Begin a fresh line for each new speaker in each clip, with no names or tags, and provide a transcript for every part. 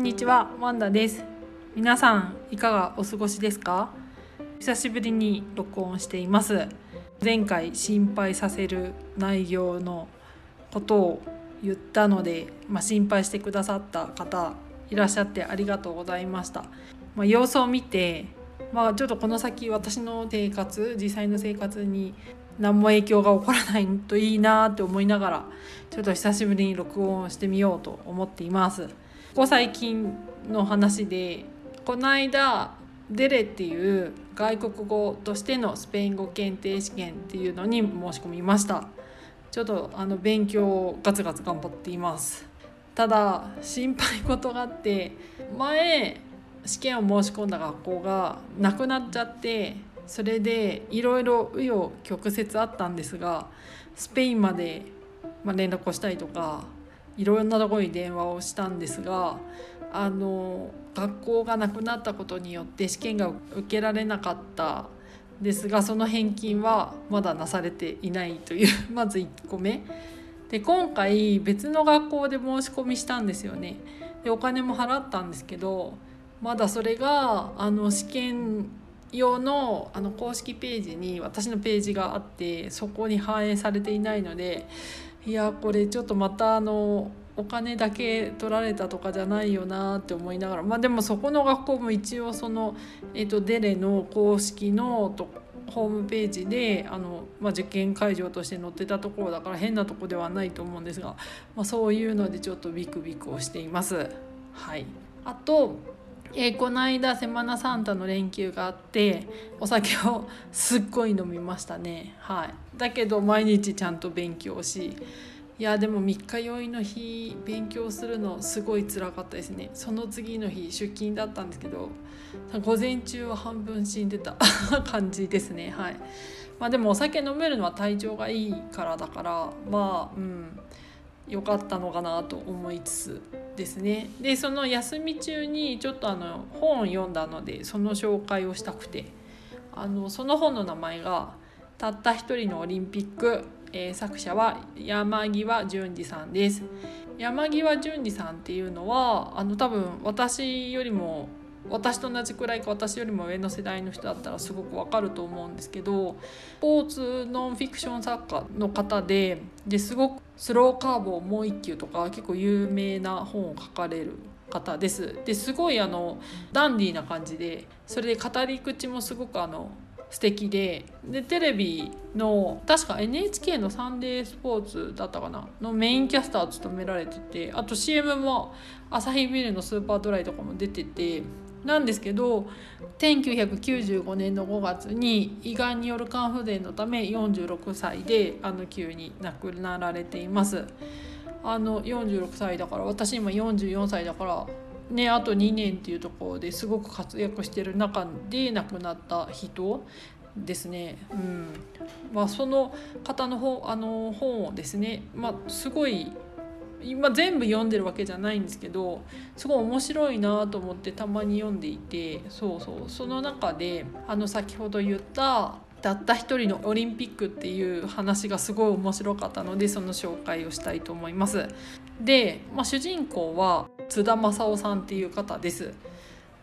んにちはワンダです。皆さんいかがお過ごしですか？久しぶりに録音しています。前回心配させる内容のことを言ったので、まあ、心配してくださった方いらっしゃってありがとうございました、まあ、様子を見てまあ、ちょっとこの先私の生活実際の生活に何も影響が起こらないといいなって思いながらちょっと久しぶりに録音してみようと思っています。ここ最近の話でこの間デレっていう外国語としてのスペイン語検定試験っていうのに申し込みました。ちょっとあの勉強をガツガツ頑張っています。ただ心配事があって前試験を申し込んだ学校がなくなっちゃってそれでいろいろ紆余曲折あったんですがスペインまで、連絡をしたりとかいろんなところに電話をしたんですがあの学校がなくなったことによって試験が受けられなかったですがその返金はまだなされていないという まず1個目。で今回別の学校で申し込みしたんですよね。でお金も払ったんですけどまだそれがあの試験用のあの公式ページに私のページがあってそこに反映されていないのでいやこれちょっとまたあのお金だけ取られたとかじゃないよなって思いながらまあでもそこの学校も一応その、えー、とデレの公式のとホームページであの、まあ、受験会場として載ってたところだから変なとこではないと思うんですが、まあ、そういうのでちょっとビクビクをしています。はい、あとえー、この間セマナサンタの連休があってお酒をすっごい飲みましたね。はい。だけど毎日ちゃんと勉強しいやでも3日酔いの日勉強するのすごい辛かったですね。その次の日出勤だったんですけど午前中は半分死んでた 感じですね。はい。まあでもお酒飲めるのは体調がいいからだからまあうん。良かったのかなと思いつつですねでその休み中にちょっとあの本を読んだのでその紹介をしたくてあのその本の名前が「たった一人のオリンピック」えー、作者は山際淳二さんです。山際淳二さんっていうのはあの多分私よりも私と同じくらいか私よりも上の世代の人だったらすごくわかると思うんですけどスポーツノンフィクション作家の方でですごくスローカーブをもう一球とか結構有名な本を書かれる方です。ですごいあのダンディーな感じでそれで語り口もすごくあの素敵ででテレビの確か NHK の「サンデースポーツ」だったかなのメインキャスターを務められててあと CM もアサヒビルのスーパードライとかも出ててなんですけど1995年の5月に胃がんによる肝不全のため46歳であの急に亡くなられています。あの46歳だから私今44歳だからねあと2年っていうところですごく活躍してる中で亡くなった人ですね、うんまあ、その方の本あの本をですね、まあ、すごい今全部読んでるわけじゃないんですけどすごい面白いなと思ってたまに読んでいてそうそうその中であの先ほど言ったたった一人のオリンピックっていう話がすごい面白かったのでその紹介をしたいと思います。で、まあ、主人公は津田正夫さんっていう方です。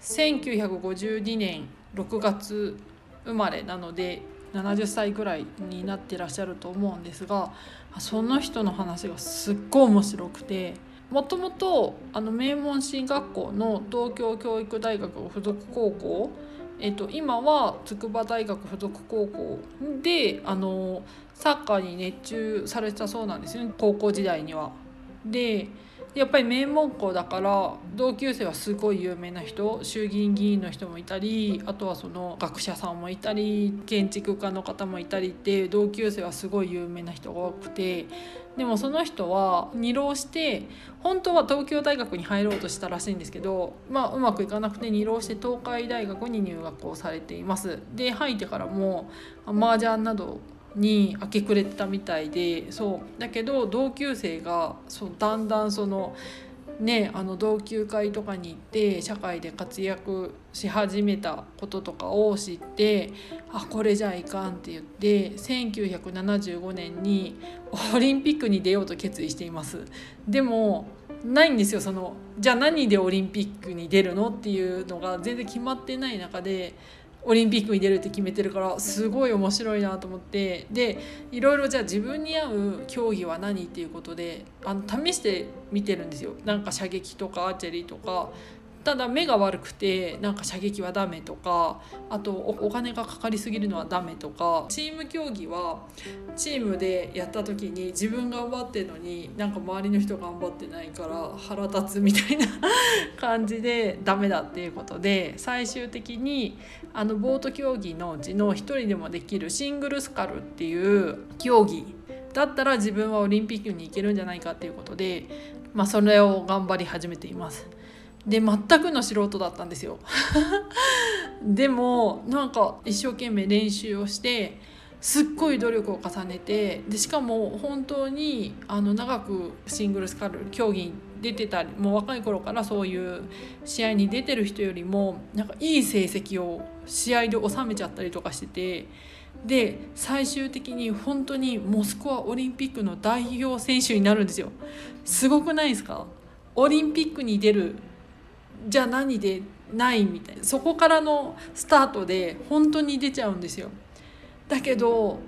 1952年6月生まれなので70歳ぐらいになってらっしゃると思うんですがその人の話がすっごい面白くてもともと名門進学校の東京教育大学附属高校えっと、今は筑波大学附属高校であのサッカーに熱中されてたそうなんですよね高校時代には。でやっぱり名門校だから同級生はすごい有名な人衆議院議員の人もいたりあとはその学者さんもいたり建築家の方もいたりって同級生はすごい有名な人が多くてでもその人は二浪して本当は東京大学に入ろうとしたらしいんですけど、まあ、うまくいかなくて二浪して東海大学に入学をされています。で入ってからも麻雀などに明け暮れてたみたいでそう。だけど同級生がそうだんだんそのね、あの同級会とかに行って社会で活躍し始めたこととかを知ってあこれじゃいかんって言って1975年にオリンピックに出ようと決意しています。でもないんですよそのじゃあ何でオリンピックに出るのっていうのが全然決まってない中でオリンピックに出るって決めてるからすごい面白いなと思って。でいろいろじゃあ自分に合う競技は何っていうことであの試してみてるんですよ。なんか射撃とかアーチェリーとか。ただ目が悪くてなんか射撃はダメとかあとお金がかかりすぎるのはダメとかチーム競技はチームでやった時に自分頑張ってるのになんか周りの人頑張ってないから腹立つみたいな 感じでダメだっていうことで最終的にあのボート競技のうちの1人でもできるシングルスカルっていう競技だったら自分はオリンピックに行けるんじゃないかっていうことで、まあ、それを頑張り始めています。で全くの素人だったんですよ でもなんか一生懸命練習をしてすっごい努力を重ねてでしかも本当にあの長くシングルスカル競技に出てたりもう若い頃からそういう試合に出てる人よりもなんかいい成績を試合で収めちゃったりとかしててで最終的に本当にモスクワオリンピックの代表選手になるんですよ。すごくないですか？オリンピックに出るじゃあ何でないみたいな。そこからのスタートで本当に出ちゃうんですよ。だけど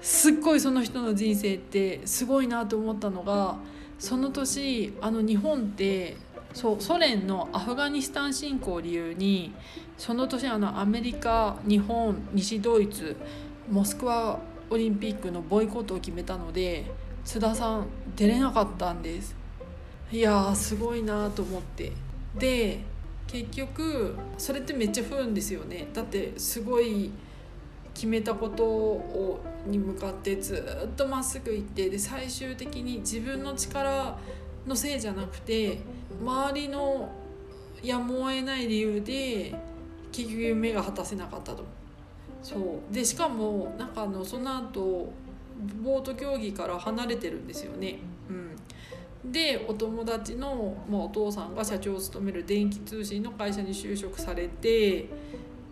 すっごいその人の人生ってすごいなと思ったのがその年あの日本ってそうソ連のアフガニスタン侵攻を理由にその年あのアメリカ日本西ドイツモスクワオリンピックのボイコットを決めたので津田さん出れなかったんです。いやーすごいなと思って。で結局それってめっちゃ不運ですよね。だってすごい決めたことをに向かってずっとまっすぐ行ってで最終的に自分の力のせいじゃなくて周りのやむを得ない理由で結局夢が果たせなかったと。そう。でしかもなんかあのその後ボート競技から離れてるんですよね。でお友達の、まあ、お父さんが社長を務める電気通信の会社に就職されて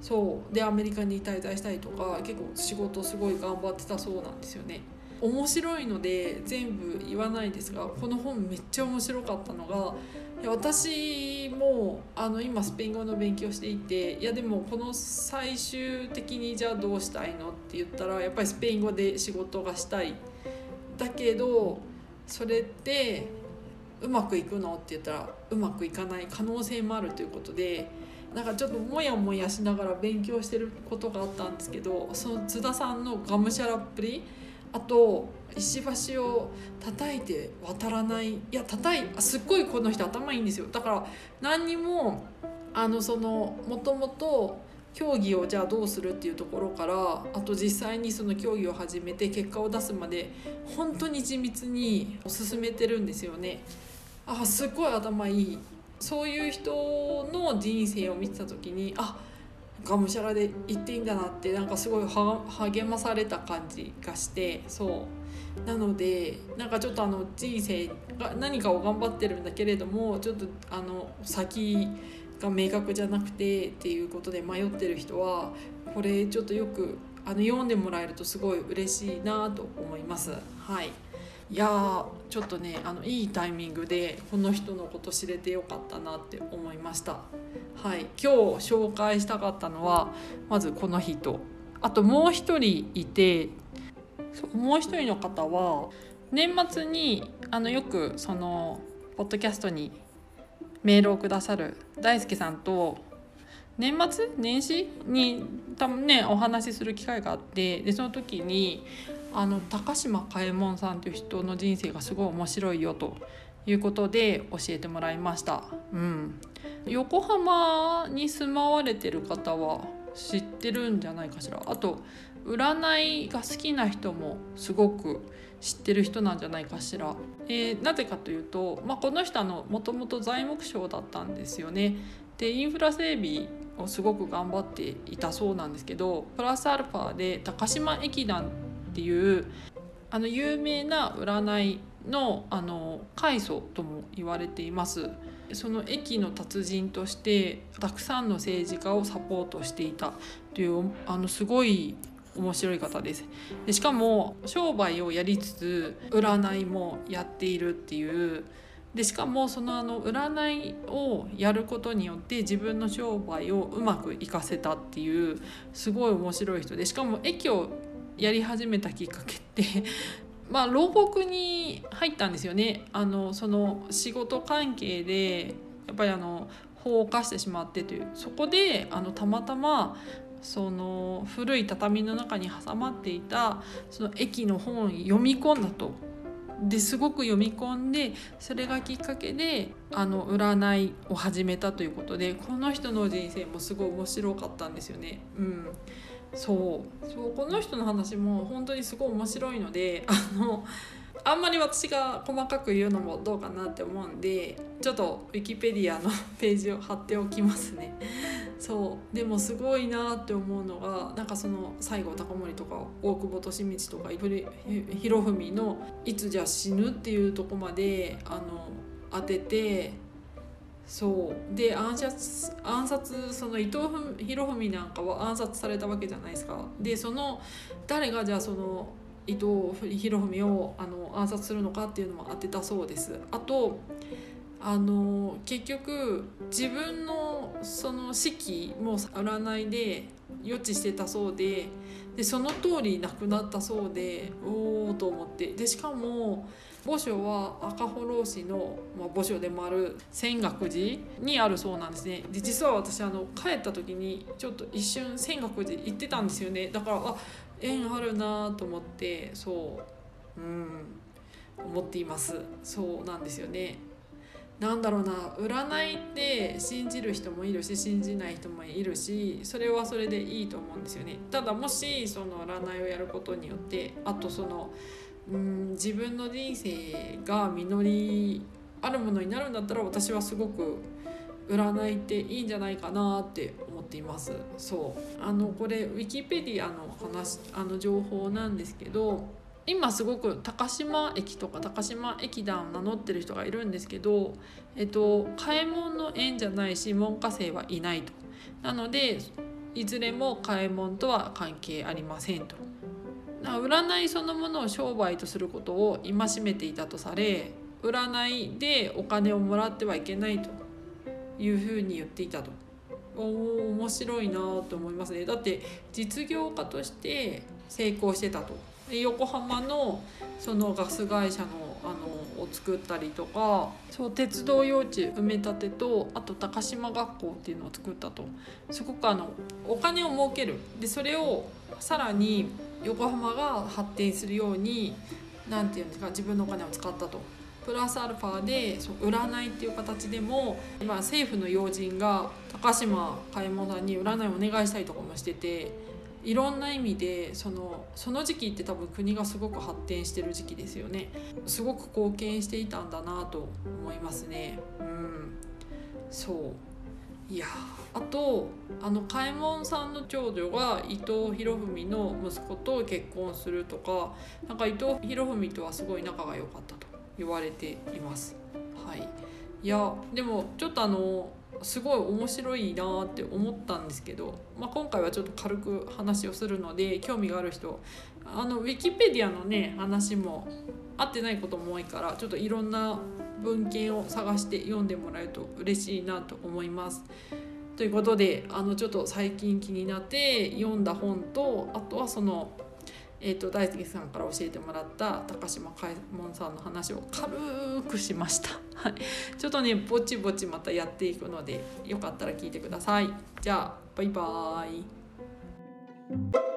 そうでアメリカに滞在したりとか結構仕事すごい頑張ってたそうなんですよね。面白いので全部言わないですがこの本めっちゃ面白かったのが私もあの今スペイン語の勉強していていやでもこの最終的にじゃあどうしたいのって言ったらやっぱりスペイン語で仕事がしたいだけどそれってうまくいくの？って言ったらうまくいかない可能性もあるということでなんかちょっとモヤモヤしながら勉強してることがあったんですけどその津田さんのがむしゃらっぷりあと石橋を叩いて渡らないいや叩いすっごいこの人頭いいんですよ。だから何にもあのそのもともと競技をじゃあどうするっていうところからあと実際にその競技を始めて結果を出すまで本当に緻密に進めてるんですよね。あすごい頭いいそういう人の人生を見てた時にあがむしゃらで行っていいんだなってなんかすごい励まされた感じがしてそうなのでなんかちょっとあの人生が何かを頑張ってるんだけれどもちょっとあの先が明確じゃなくてっていうことで迷ってる人はこれちょっとよくあの読んでもらえるとすごい嬉しいなと思います。はい。いやちょっとねあのいいタイミングでこの人のこと知れてよかったなって思いました。はい。今日紹介したかったのはまずこの人。あともう一人いてもう一人の方は年末にあのよくそのポッドキャストにメールをくださる大輔さんと年末？年始？に多分ねお話しする機会があってでその時にあの高島嘉右衛門さんという人の人生がすごい面白いよということで教えてもらいました。うん、横浜に住まわれてる方は知ってるんじゃないかしら。あと占いが好きな人もすごく知ってる人なんじゃないかしら、えー、なぜかというと、まあ、この人のもともと材木商だったんですよね。でインフラ整備をすごく頑張っていたそうなんですけどプラスアルファで高島駅団っていうあの有名な占いのあの開祖とも言われています。その駅の達人としてたくさんの政治家をサポートしていたというあのすごい面白い方です。でしかも商売をやりつつ占いもやっているっていう。でしかもそのあの占いをやることによって自分の商売をうまくいかせたっていうすごい面白い人でしかも駅をやり始めたきっかけって まあ牢獄に入ったんですよね。あのその仕事関係でやっぱりあの法を犯してしまってというそこであのたまたまその古い畳の中に挟まっていたその駅の本を読み込んだと。ですごく読み込んでそれがきっかけであの占いを始めたということでこの人の人生もすごい面白かったんですよね。うんそうそうこの人の話も本当にすごい面白いのであのあんまり私が細かく言うのもどうかなって思うんでちょっとウィキペディアのページを貼っておきますね。そうでもすごいなって思うのがなんかその西郷隆盛とか大久保利通とか博文のいつじゃ死ぬっていうとこまであの当ててそうで暗殺暗殺その伊藤博文なんかは暗殺されたわけじゃないですか。でその誰がじゃあその伊藤博文をあの暗殺するのかっていうのも当てたそうです。あとあの結局自分のその式も占いで予知してたそうででその通り亡くなったそうでおおと思ってでしかも墓所は赤穂浪士の、まあ、墓所でもある泉岳寺にあるそうなんですね。で実は私あの帰った時にちょっと一瞬泉岳寺行ってたんですよね。だからあ縁あるなと思ってそううん思っています。そうなんですよね。なんだろうな占いって信じる人もいるし信じない人もいるしそれはそれでいいと思うんですよね。ただもしその占いをやることによってあとそのうん自分の人生が実りあるものになるんだったら私はすごく占いっていいんじゃないかなって思っていますそうあのこれウィキペディアの話あの情報なんですけど今すごく高島駅とか高島駅団を名乗ってる人がいるんですけど、えっと、開門の縁じゃないし門下生はいないと。なのでいずれも開門とは関係ありませんと。占いそのものを商売とすることを戒めていたとされ占いでお金をもらってはいけないというふうに言っていたと。お面白いなと思いますね。だって実業家として成功してたと。で横浜のそのガス会社のあのを作ったりとかそう鉄道用地埋め立てとあと高島学校っていうのを作ったと。すごくあのお金を儲ける。でそれをさらに横浜が発展するように何て言うんですか自分のお金を使ったと。プラスアルファでそ占いっていう形でも今政府の要人が高島嘉右衛門さんに占いお願いしたりとかもしてていろんな意味でそのその時期って多分国がすごく発展してる時期ですよね。すごく貢献していたんだなと思いますね。うん。そう。いやあとあの嘉右衛門さんの長女が伊藤博文の息子と結婚するとかなんか伊藤博文とはすごい仲が良かったと言われています。はい。いやでもちょっとあのすごい面白いなって思ったんですけど、まあ、今回はちょっと軽く話をするので興味がある人あのウィキペディアのね話も合ってないことも多いからちょっといろんな文献を探して読んでもらえると嬉しいなと思います。ということであのちょっと最近気になって読んだ本とあとはそのえーと、大輔さんから教えてもらった高島開門さんの話を軽くしました、はい、ちょっとねぼちぼちまたやっていくのでよかったら聞いてください。じゃあバイバーイ。